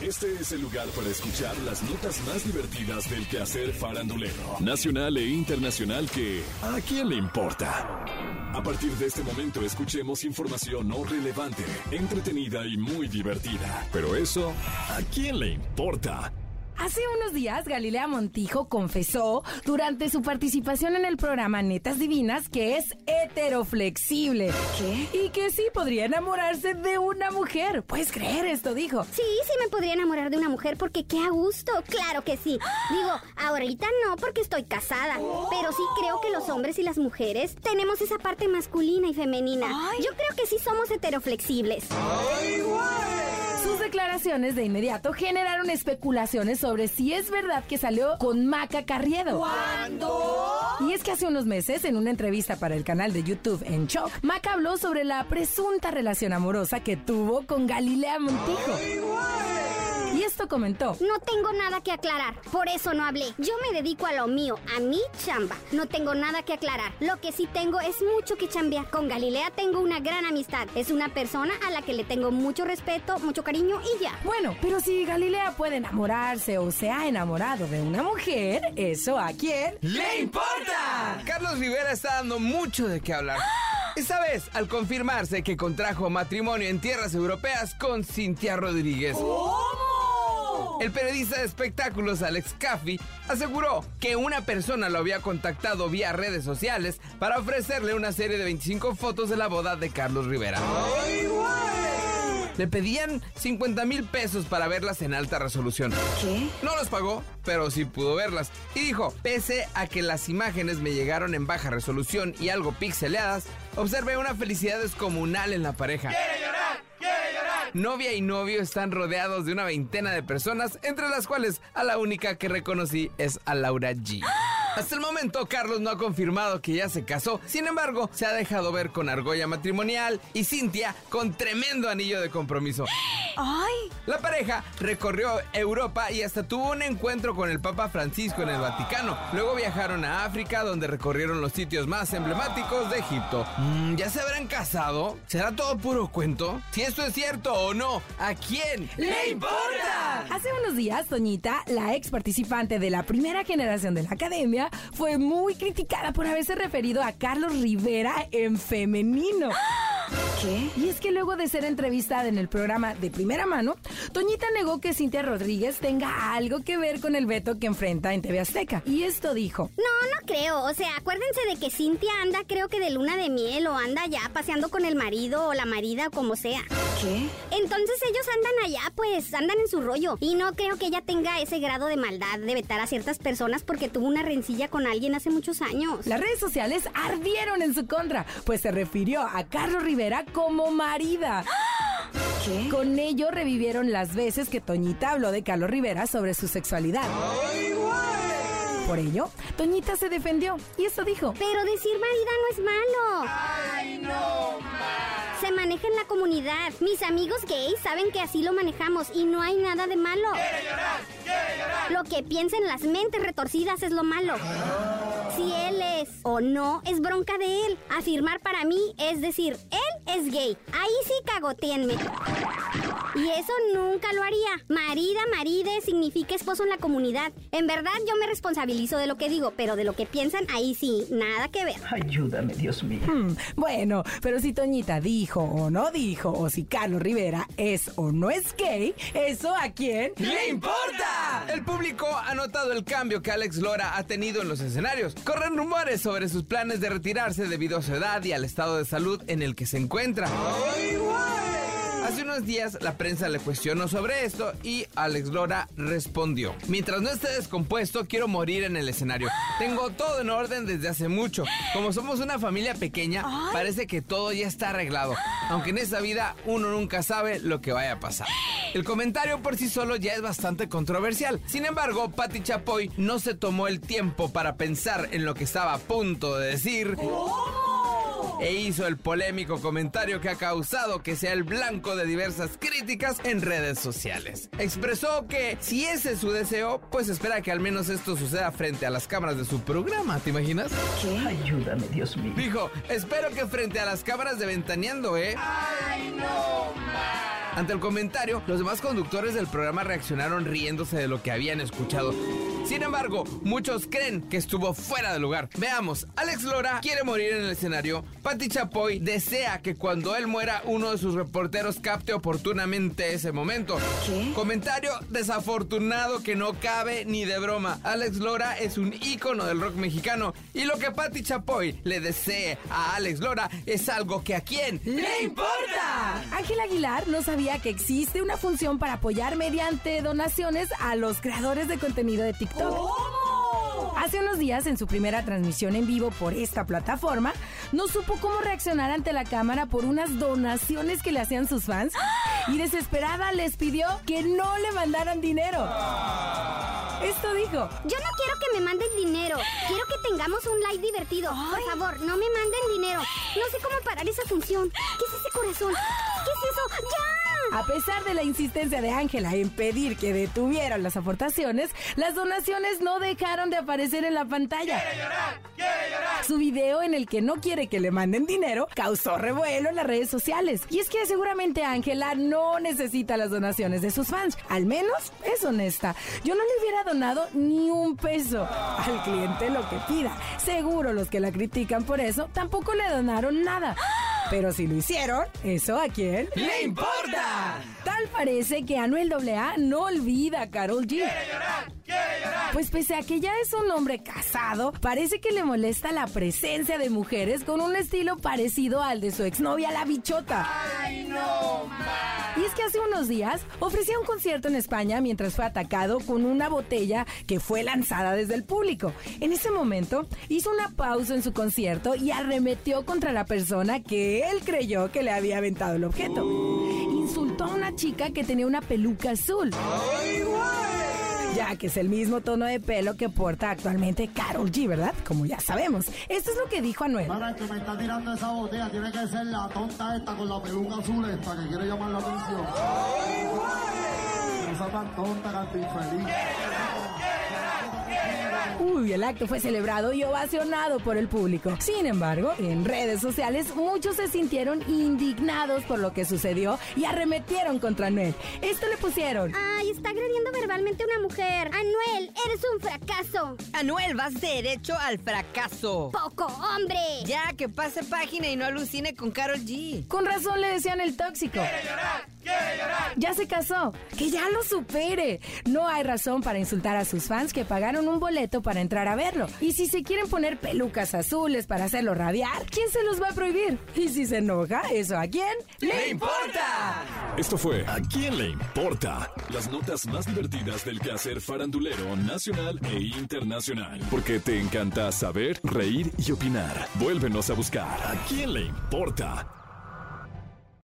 Este es el lugar para escuchar las notas más divertidas del quehacer farandulero, nacional e internacional que ¿a quién le importa? A partir de este momento escuchemos información no relevante, entretenida y muy divertida. Pero eso, ¿a quién le importa? Hace unos días, Galilea Montijo confesó durante su participación en el programa Netas Divinas que es heteroflexible. ¿Qué? Y que sí podría enamorarse de una mujer. ¿Puedes creer esto? Dijo. Sí, sí me podría enamorar de una mujer porque qué a gusto. Claro que sí. Digo, ahorita no porque estoy casada. Pero sí creo que los hombres y las mujeres tenemos esa parte masculina y femenina. Yo creo que sí somos heteroflexibles. Sus declaraciones de inmediato generaron especulaciones sobre si es verdad que salió con Maca Carriedo. ¿Cuándo? Y es que hace unos meses, en una entrevista para el canal de YouTube En Shock, Maca habló sobre la presunta relación amorosa que tuvo con Galilea Montijo. Comentó. No tengo nada que aclarar, por eso no hablé. Yo me dedico a lo mío, a mi chamba. No tengo nada que aclarar. Lo que sí tengo es mucho que chambear. Con Galilea tengo una gran amistad. Es una persona a la que le tengo mucho respeto, mucho cariño y ya. Bueno, pero si Galilea puede enamorarse o se ha enamorado de una mujer, ¿eso a quién le importa? Carlos Rivera está dando mucho de qué hablar. Esta vez, al confirmarse que contrajo matrimonio en tierras europeas con Cintia Rodríguez. El periodista de espectáculos Alex Caffey aseguró que una persona lo había contactado vía redes sociales para ofrecerle una serie de 25 fotos de la boda de Carlos Rivera. Le pedían 50 mil pesos para verlas en alta resolución. ¿Qué? No los pagó, pero sí pudo verlas. Y dijo, pese a que las imágenes me llegaron en baja resolución y algo pixeleadas, observé una felicidad descomunal en la pareja. ¡Quiere llorar! Novia y novio están rodeados de una veintena de personas, entre las cuales a la única que reconocí es a Laura G. Hasta el momento, Carlos no ha confirmado que ya se casó. Sin embargo, se ha dejado ver con argolla matrimonial y Cintia con tremendo anillo de compromiso. ¡Ay! La pareja recorrió Europa y hasta tuvo un encuentro con el Papa Francisco en el Vaticano. Luego viajaron a África, donde recorrieron los sitios más emblemáticos de Egipto. Mm, ¿Ya se habrán casado? ¿Será todo puro cuento? Si esto es cierto o no, ¿a quién le importa? Hace unos días, Toñita, la ex participante de la primera generación de la academia, fue muy criticada por haberse referido a Carlos Rivera en femenino. ¿Qué? Y es que luego de ser entrevistada en el programa de primera mano, Toñita negó que Cintia Rodríguez tenga algo que ver con el veto que enfrenta en TV Azteca. Y esto dijo. No, no creo. O sea, acuérdense de que Cintia anda creo que de luna de miel o anda ya paseando con el marido o la marida o como sea. ¿Qué? Entonces ellos andan allá, pues andan en su rollo. Y no creo que ella tenga ese grado de maldad de vetar a ciertas personas porque tuvo una rencilla con alguien hace muchos años. Las redes sociales ardieron en su contra, pues se refirió a Carlos Rivera como marida. ¿Qué? Con ello revivieron las veces que Toñita habló de Carlos Rivera sobre su sexualidad. Por ello, Toñita se defendió y esto dijo. Pero decir marida no es malo. ¡Ay, no! Se maneja en la comunidad. Mis amigos gays saben que así lo manejamos y no hay nada de malo. ¡Quiere llorar! ¡Quiere llorar! Lo que piensen las mentes retorcidas es lo malo. Si él es o no, es bronca de él. Afirmar para mí es decir, él es gay. Ahí sí cagotéenme. Y eso nunca lo haría. Marida, maride significa esposo en la comunidad. En verdad yo me responsabilizo de lo que digo, pero de lo que piensan, ahí sí, nada que ver. Ayúdame, Dios mío. Hmm, bueno, pero si Toñita dijo o no dijo, o si Carlos Rivera es o no es gay, ¿eso a quién ¡Le importa! El público ha notado el cambio que Alex Lora ha tenido en los escenarios. Corren rumores sobre sus planes de retirarse debido a su edad y al estado de salud en el que se encuentra. Hace unos días la prensa le cuestionó sobre esto y Alex Lora respondió. Mientras no esté descompuesto, quiero morir en el escenario. Tengo todo en orden desde hace mucho. Como somos una familia pequeña, parece que todo ya está arreglado. Aunque en esa vida uno nunca sabe lo que vaya a pasar. El comentario por sí solo ya es bastante controversial. Sin embargo, Patti Chapoy no se tomó el tiempo para pensar en lo que estaba a punto de decir e hizo el polémico comentario que ha causado que sea el blanco de diversas críticas en redes sociales. Expresó que si ese es su deseo, pues espera que al menos esto suceda frente a las cámaras de su programa, ¿te imaginas? Ayúdame, Dios mío. Dijo, espero que frente a las cámaras de Ventaneando, ¿eh? ¡Ay, no, Ante el comentario, los demás conductores del programa reaccionaron riéndose de lo que habían escuchado. Sin embargo, muchos creen que estuvo fuera de lugar. Veamos, Alex Lora quiere morir en el escenario. Patti Chapoy desea que cuando él muera uno de sus reporteros capte oportunamente ese momento. ¿Qué? Comentario desafortunado que no cabe ni de broma. Alex Lora es un ícono del rock mexicano y lo que Patti Chapoy le desee a Alex Lora es algo que a quién ¡Le importa! Ángel Aguilar no sabía que existe una función para apoyar mediante donaciones a los creadores de contenido de TikTok. Hace unos días, en su primera transmisión en vivo por esta plataforma, no supo cómo reaccionar ante la cámara por unas donaciones que le hacían sus fans y desesperada les pidió que no le mandaran dinero. Esto dijo. Yo no quiero que me manden dinero. Quiero que tengamos un live divertido. Por favor, no me manden dinero. No sé cómo parar esa función. ¿Qué es ese corazón? ¿Qué es eso? ¡Ya! A pesar de la insistencia de Ángela en pedir que detuvieran las aportaciones, las donaciones no dejaron de aparecer en la pantalla. Su video en el que no quiere que le manden dinero causó revuelo en las redes sociales. Y es que seguramente Ángela no necesita las donaciones de sus fans. Al menos es honesta. Yo no le hubiera donado ni un peso al cliente lo que pida. Seguro los que la critican por eso tampoco le donaron nada. Pero si lo hicieron, ¿eso a quién ¡Le importa! Tal parece que Anuel AA no olvida a Carol G. Pues pese a que ya es un hombre casado, parece que le molesta la presencia de mujeres con un estilo parecido al de su exnovia la bichota. Y es que hace unos días ofrecía un concierto en España mientras fue atacado con una botella que fue lanzada desde el público. En ese momento hizo una pausa en su concierto y arremetió contra la persona que él creyó que le había aventado el objeto. Insultó a una chica que tenía una peluca azul. Ya que es el mismo tono de pelo que porta actualmente Carol G, ¿verdad? Como ya sabemos. Esto es lo que dijo Anuel. Para el que me está tirando esa botella, tiene que ser la tonta esta con la peluca azul esta que quiere llamar la atención. No sea tan tonta, canto infeliz. Uy, el acto fue celebrado y ovacionado por el público. Sin embargo, en redes sociales muchos se sintieron indignados por lo que sucedió y arremetieron contra Anuel. Esto le pusieron. Ay, está agrediendo verbalmente a una mujer. Anuel, eres un fracaso. Anuel, vas derecho al fracaso. Poco hombre. Ya, que pase página y no alucine con Carol G. Con razón le decían el tóxico. Ya se casó, que ya lo supere. No hay razón para insultar a sus fans que pagaron un boleto para entrar a verlo. Y si se quieren poner pelucas azules para hacerlo rabiar, ¿quién se los va a prohibir? Y si se enoja, ¿eso a quién? ¡Le importa! Esto fue ¿A quién le importa? Las notas más divertidas del quehacer farandulero nacional e internacional. Porque te encanta saber, reír y opinar. Vuélvenos a buscar ¿A quién le importa?